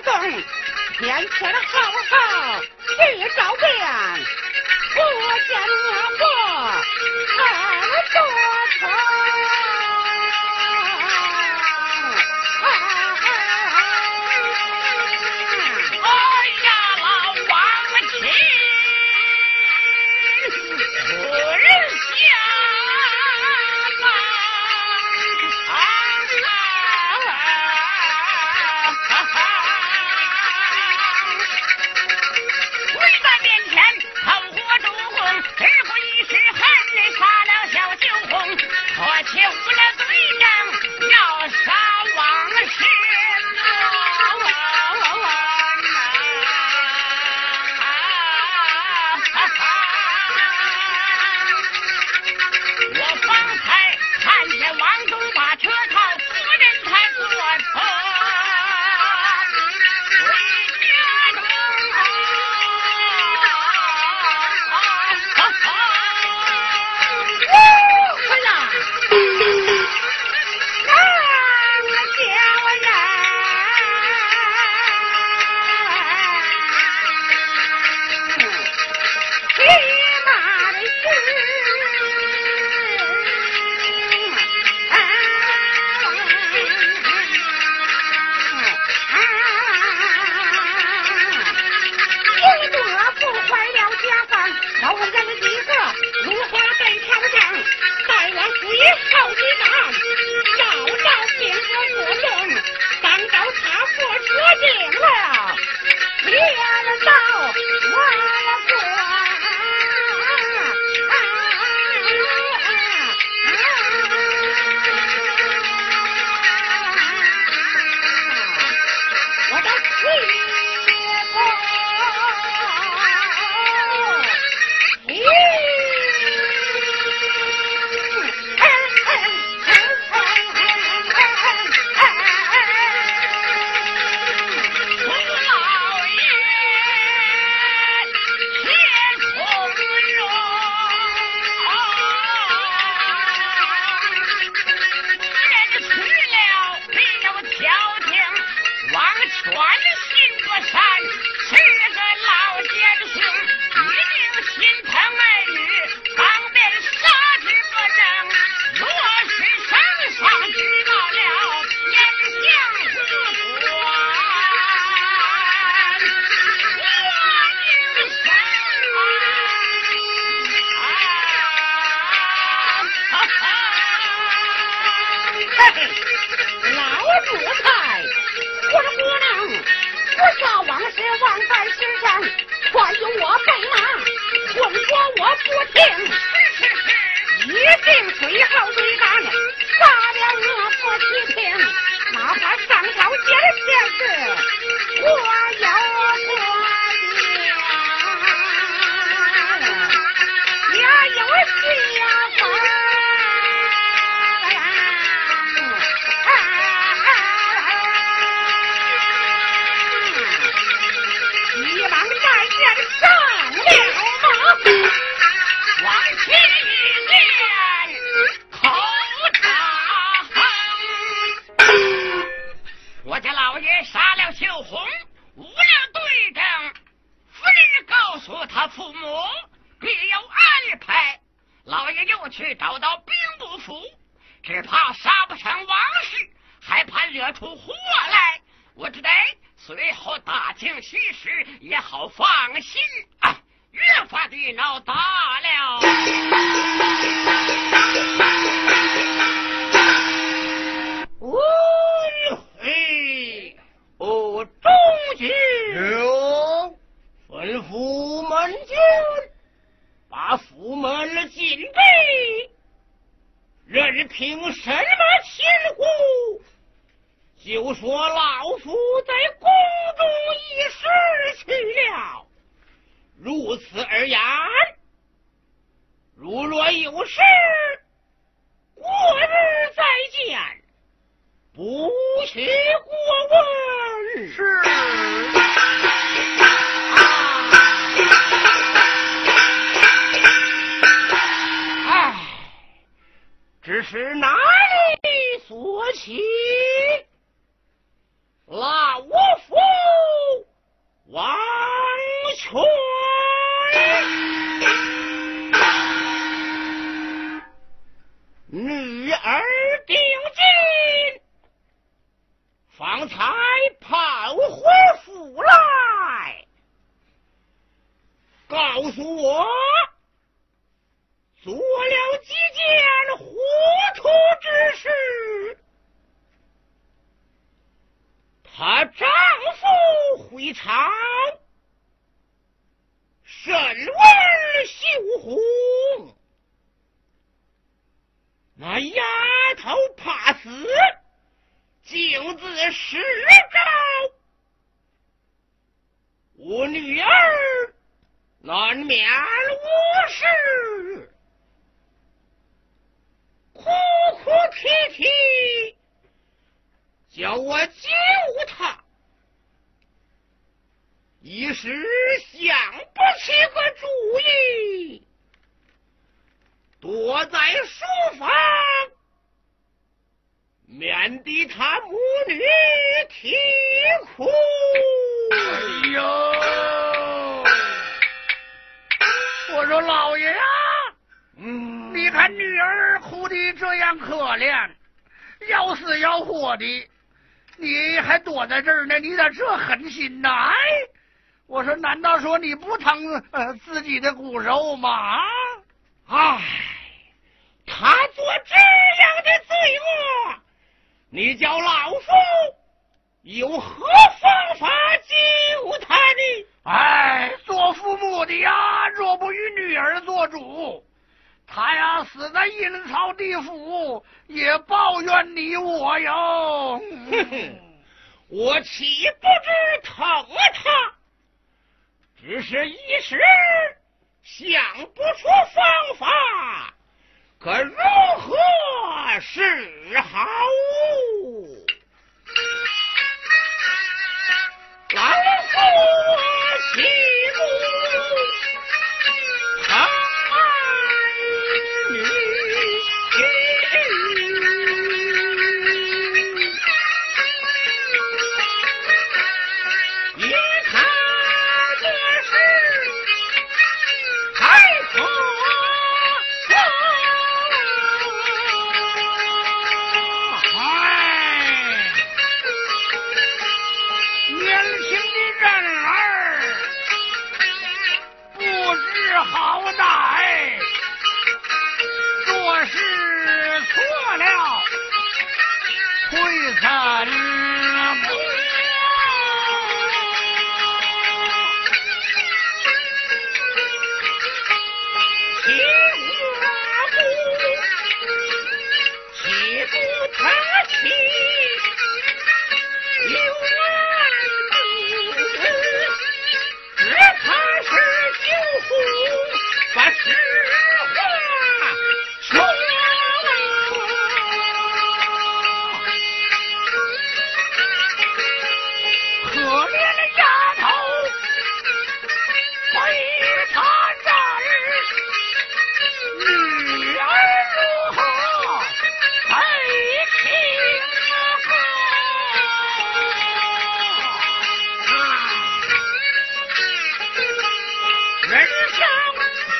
坐在那里，怎么无影无动？天天好好去找遍，不见我看多疼。女儿哼，我岂不知疼啊？他只是一时想不出方法，可如何是好？来吧。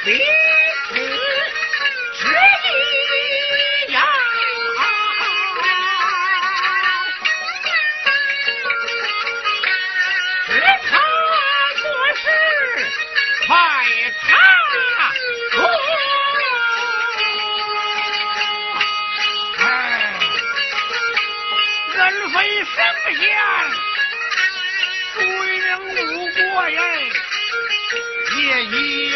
彼此是一样，知他做事太差，人非圣贤，孰能无过呀？也已。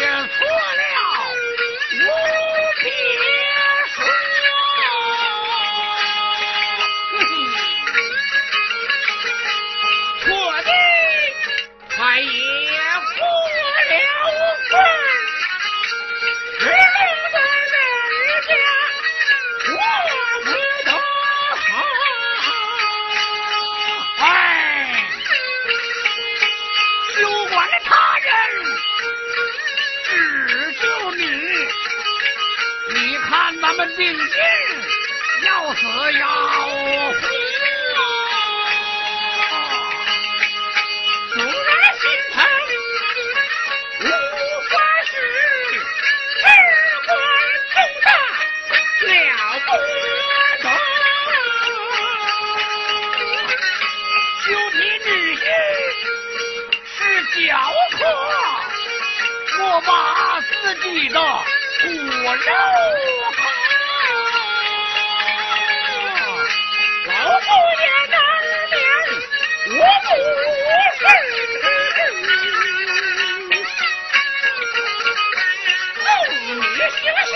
行刑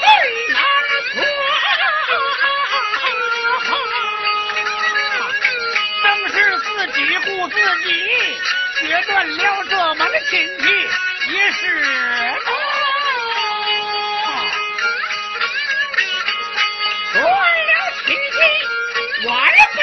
最难正是自己顾自己决断了这门亲戚也是了我也不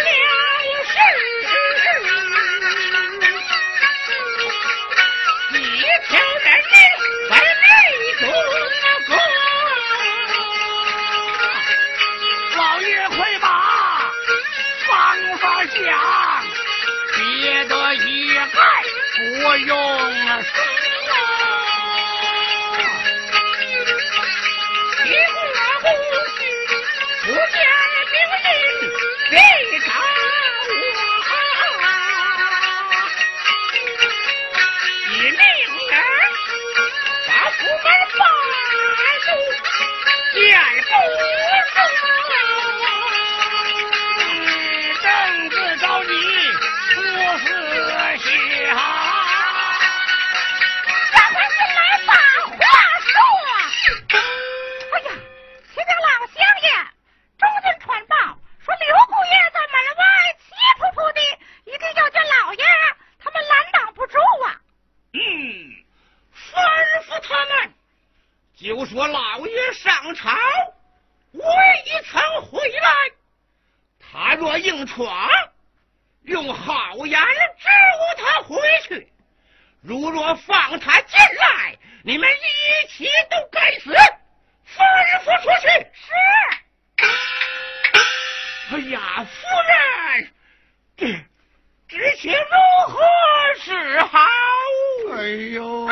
哎呀，夫人，这这些如何是好？哎呦。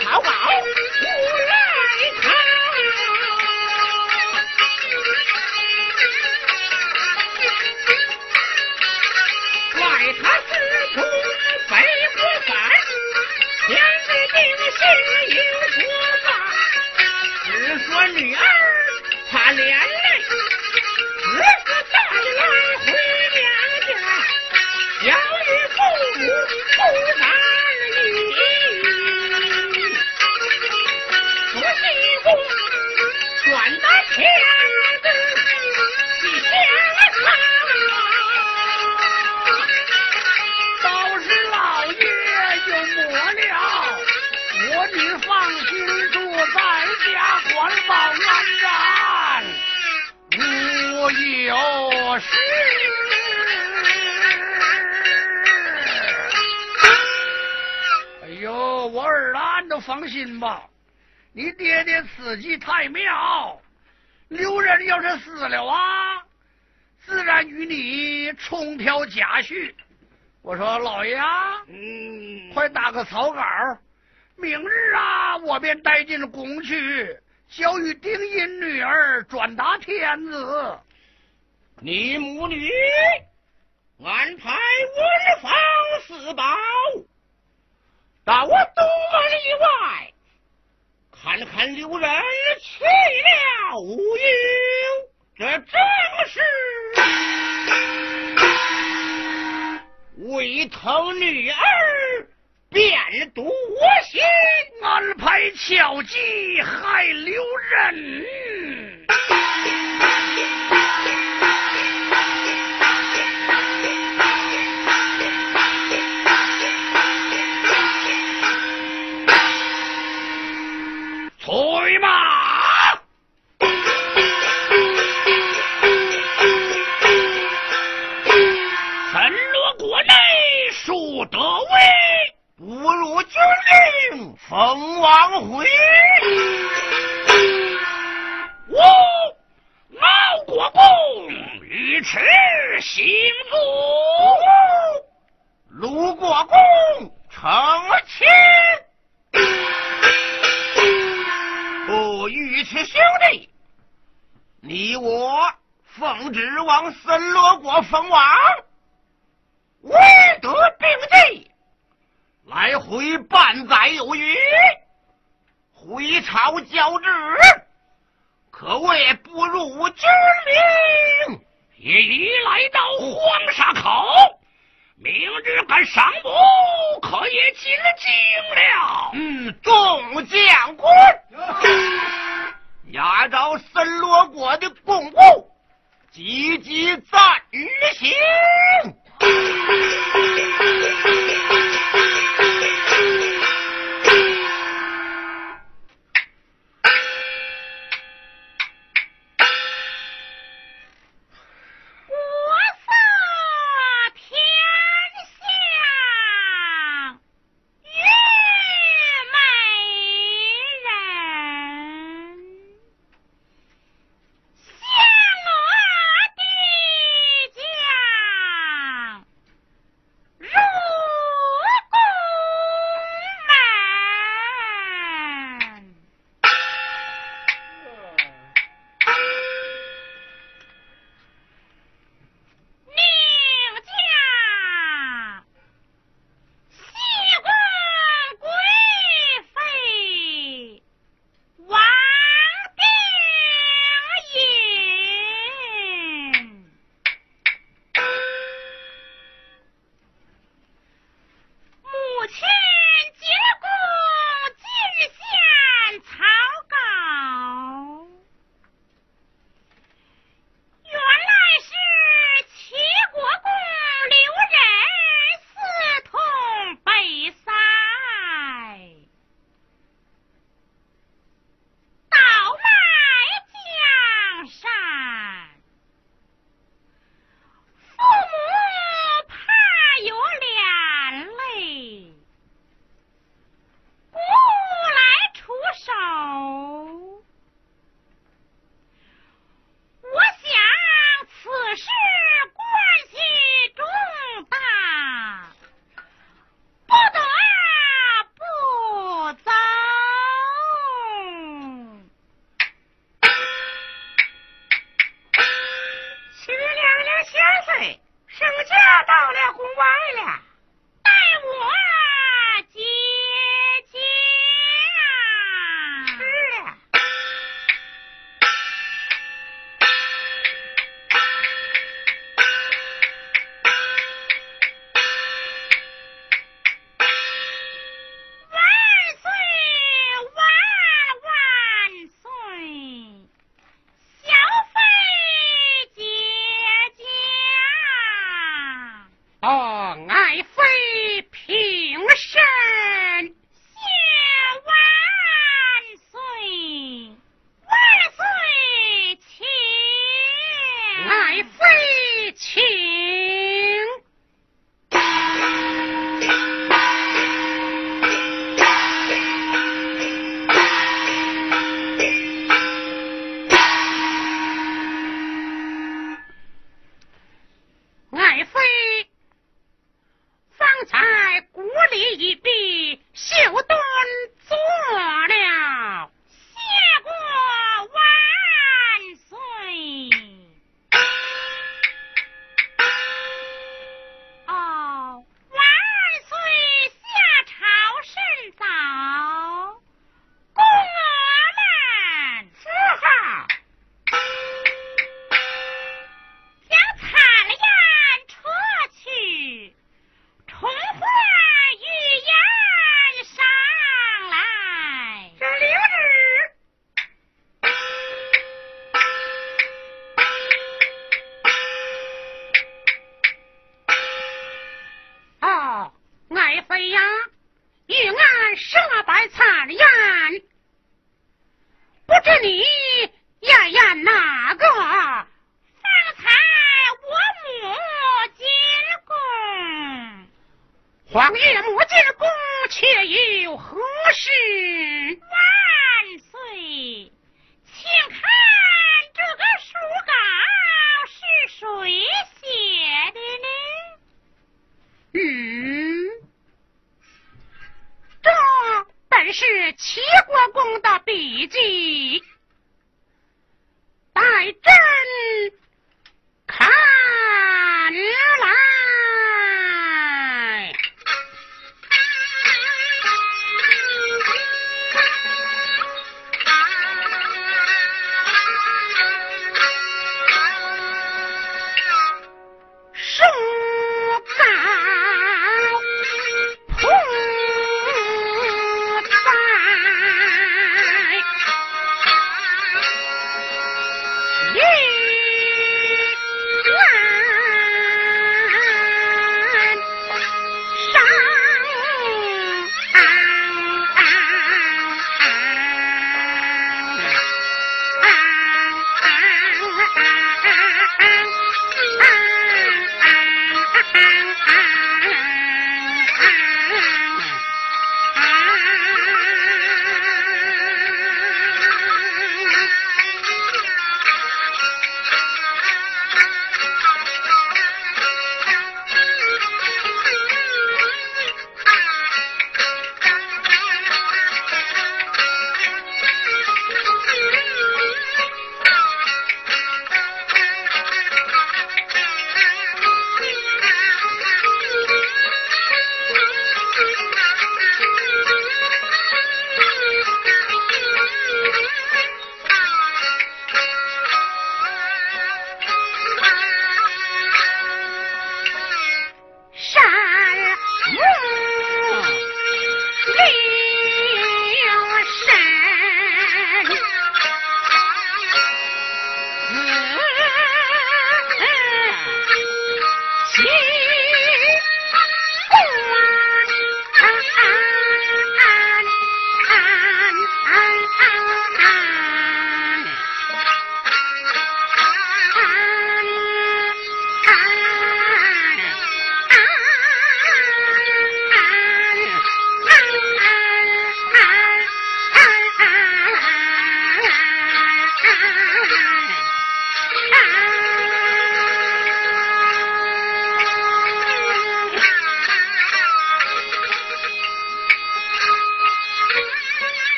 淘宝你爹爹此计太妙，刘仁要是死了啊，自然与你重挑家婿。我说老爷啊，嗯，快打个草稿，明日啊，我便带进宫去，交与丁音女儿转达天子。你母女安排文房四宝，到我东门以外，看看刘仁去了无忧，这正是为疼女儿变夺心。安排巧计害刘仁。令封王回。我敖国公尉迟行足，卢国公成亲。不尉迟兄弟，你我奉旨往森罗国封王，未得并进。来回半载有余，回朝交旨，可谓不入军令也已来到黄沙口，明日赶上部可也进京了。嗯，众将官，押着森罗国的公务，积极暂行。有何事？万岁，请看这个书稿是谁写的呢？嗯。这本是齐国公的笔记。待朕。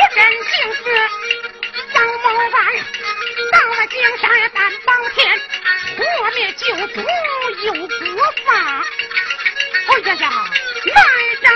不阵心是，张某凡到了金山胆包天，破灭九族有不法。哎呀呀，难招！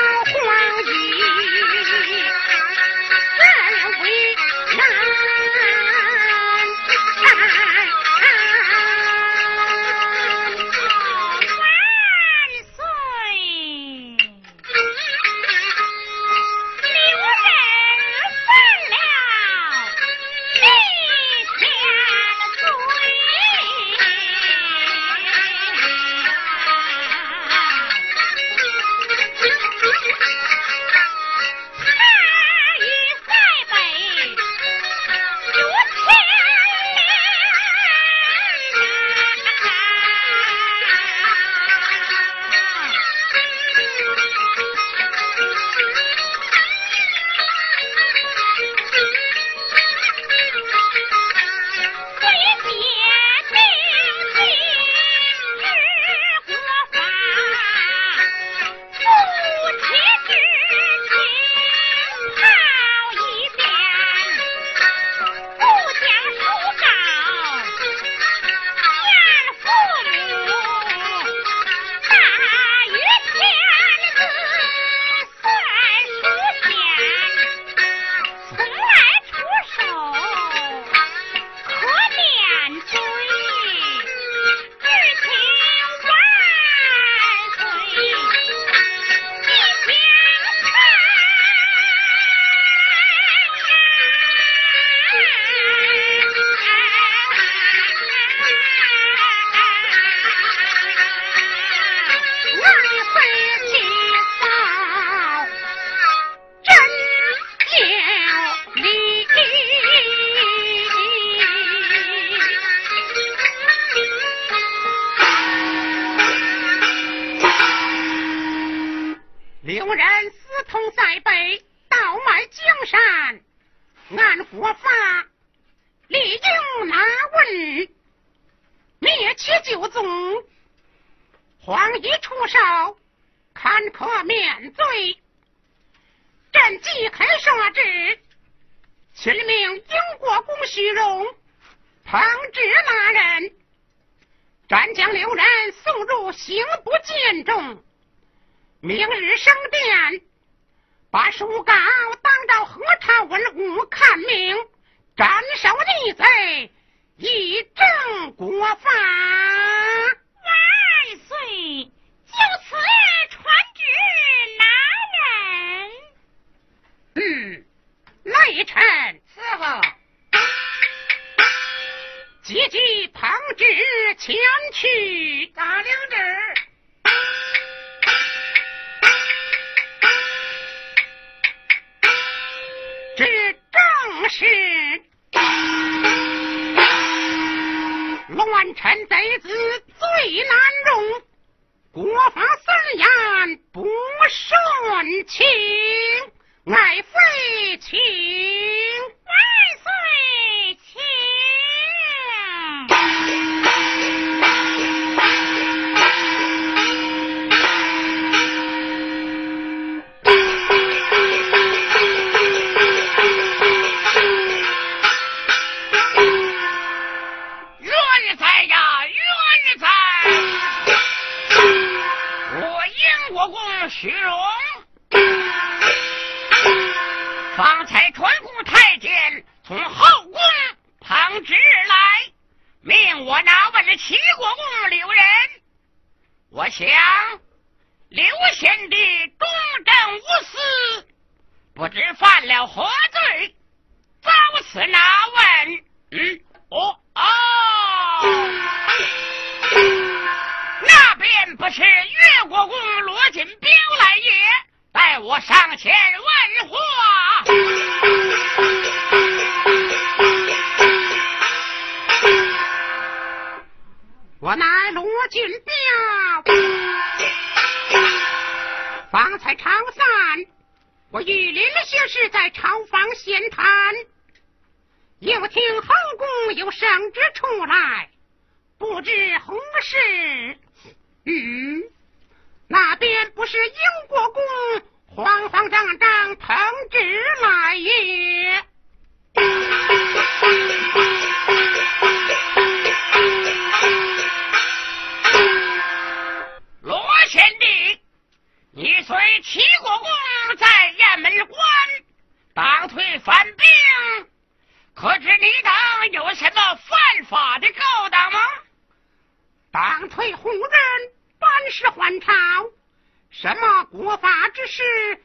是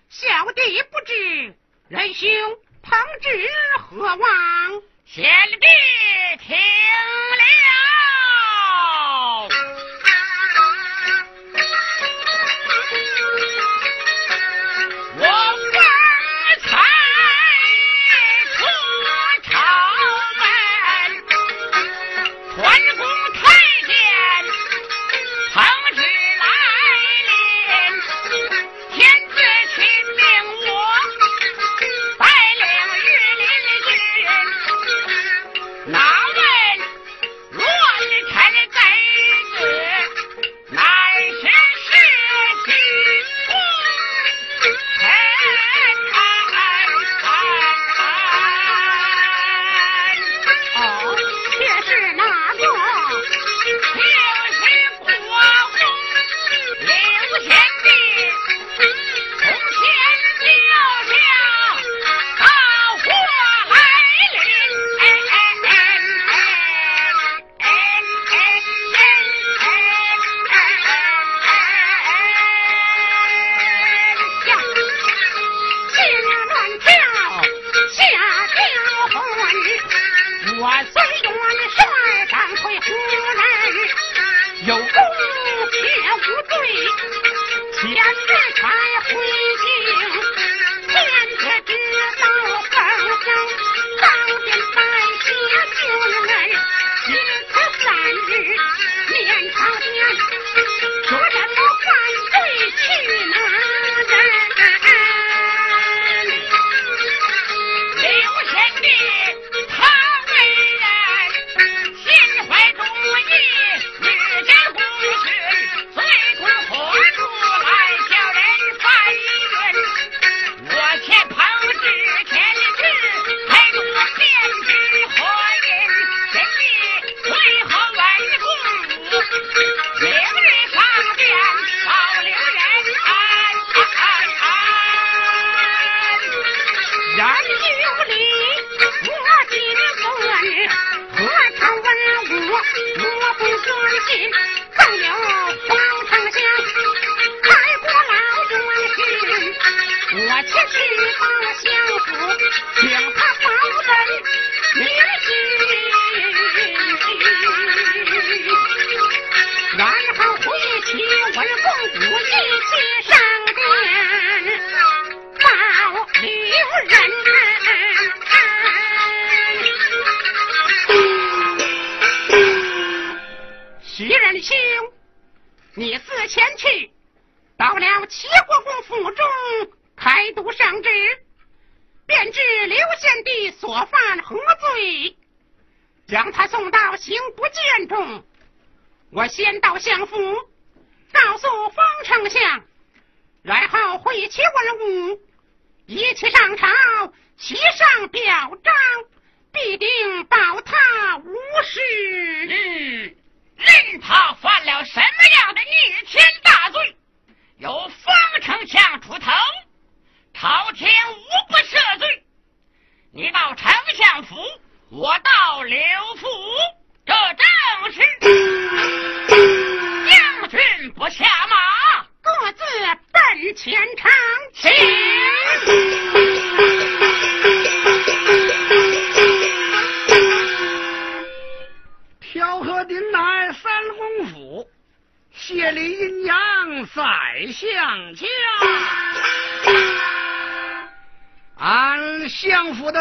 小弟不知仁兄鹏之何往？贤弟听令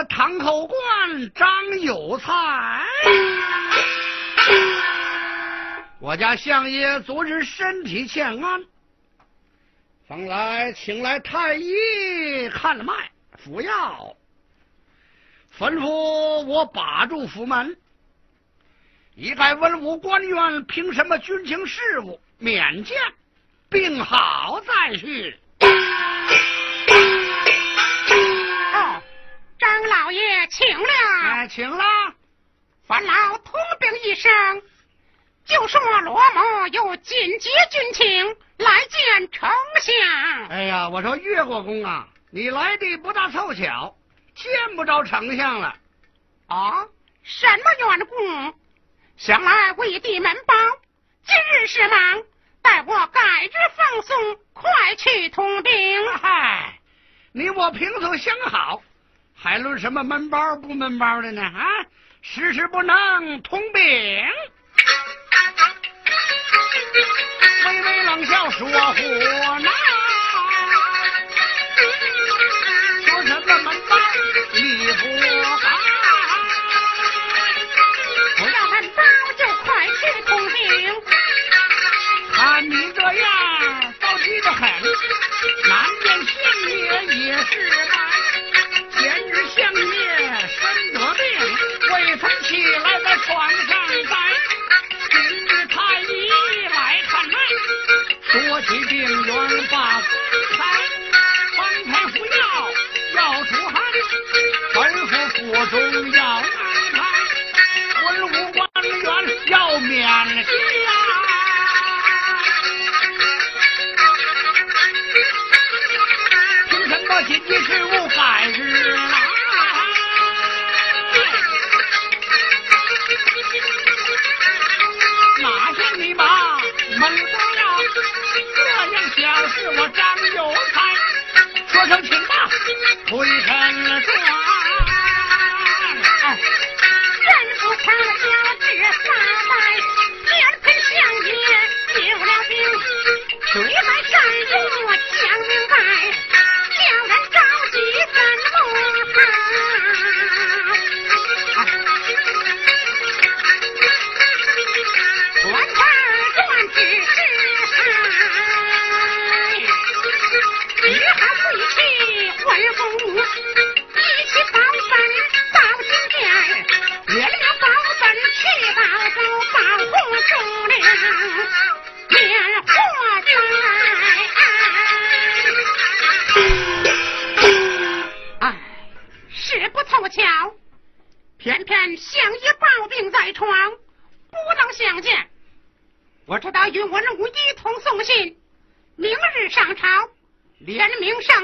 堂口官张有才，我家相爷昨日身体欠安，方来请来太医看了脉，服药，吩咐我把住府门。一概文武官员凭什么军情事务免见，病好再去。张老爷，请了。哎，请了。烦劳通禀一声，就说罗某有紧急军情，来见丞相。哎呀，我说越国公啊，你来的不大凑巧，见不着丞相了。啊？什么缘故？想来为弟门包，今日是忙，待我改日放送，快去通禀。嗨，你我平素相好。还论什么闷包不闷包的呢？啊，时时不能通禀。微微冷笑说胡闹，说什么闷包你不好，不要闷包就快去通禀。看你这样，着急的很，难见县爷也是么紧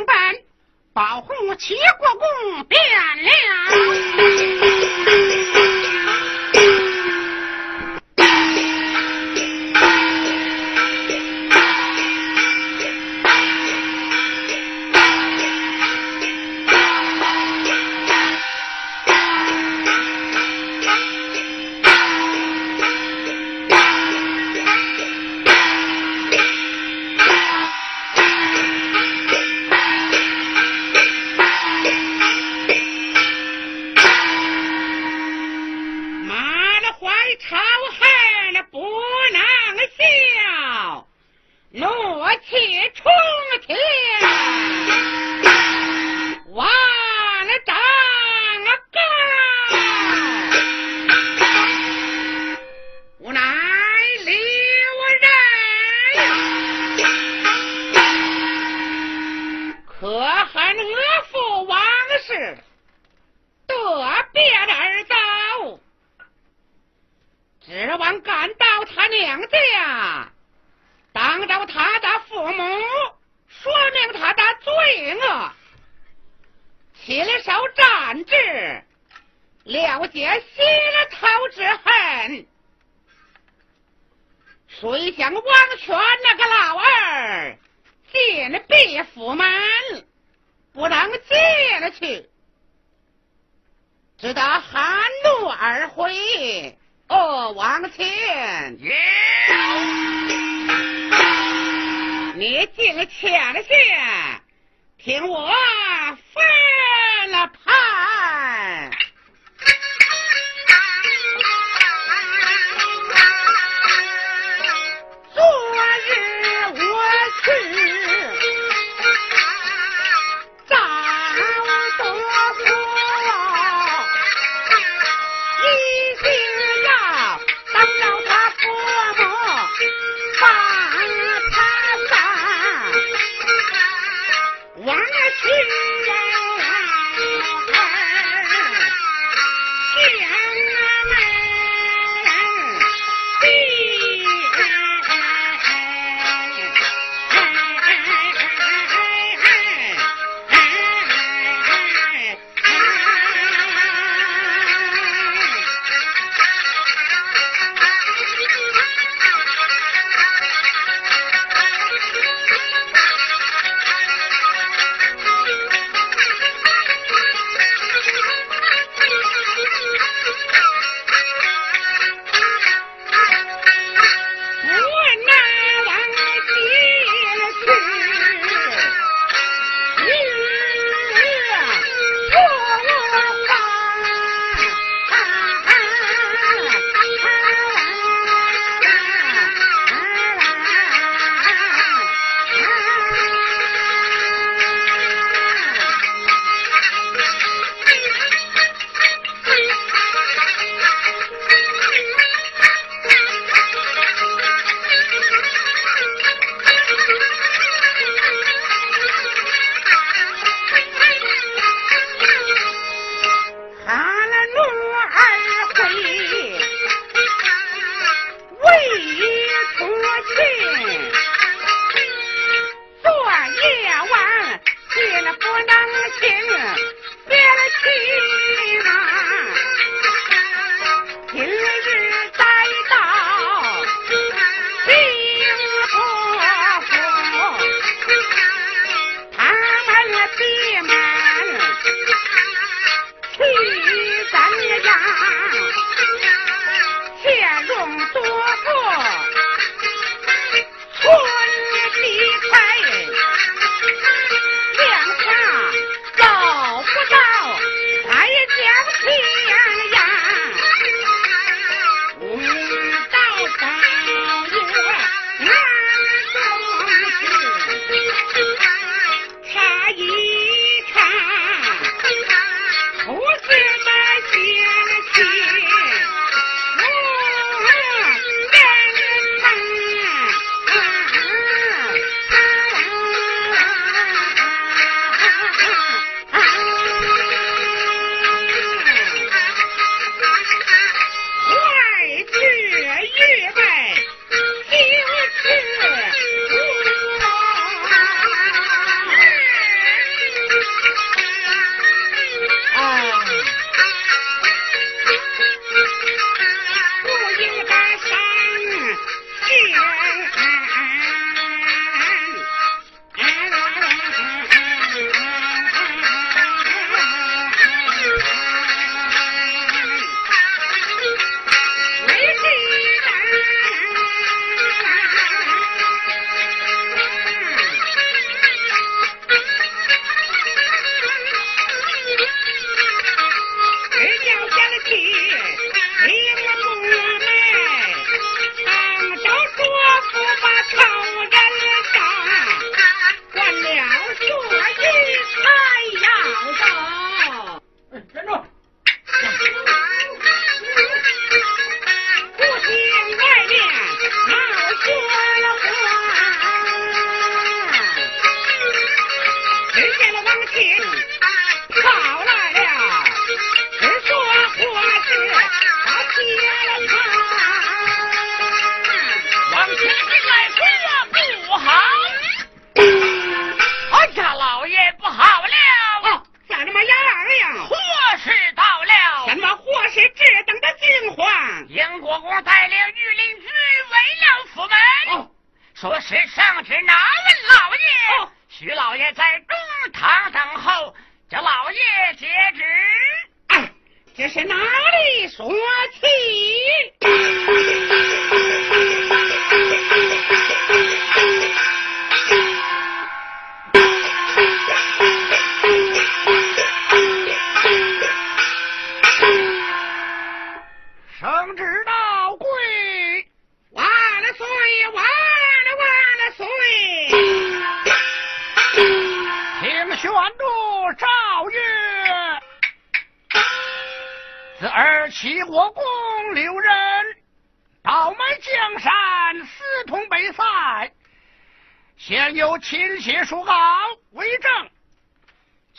本，保护齐国公变了。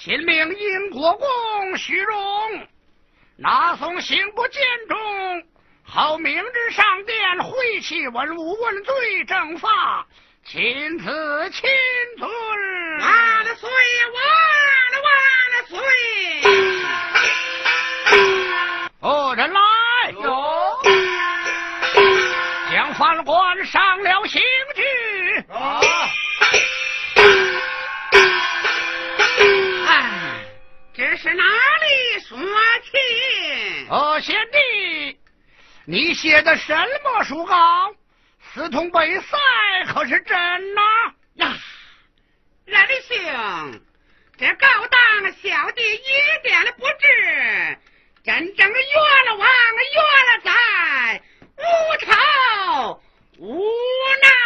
亲命英国公徐荣拿送刑部监中，好明日上殿会其文武，问罪正法，亲赐亲尊。万了岁，万了万了岁！夫人来，有将犯官上了刑具。啊，这是哪里说起？哦，贤弟，你写的什么书稿？四通百塞可是真呐？呀，人性，这勾当，小弟一点的不知，真正的冤了枉，冤了在，无头无脑。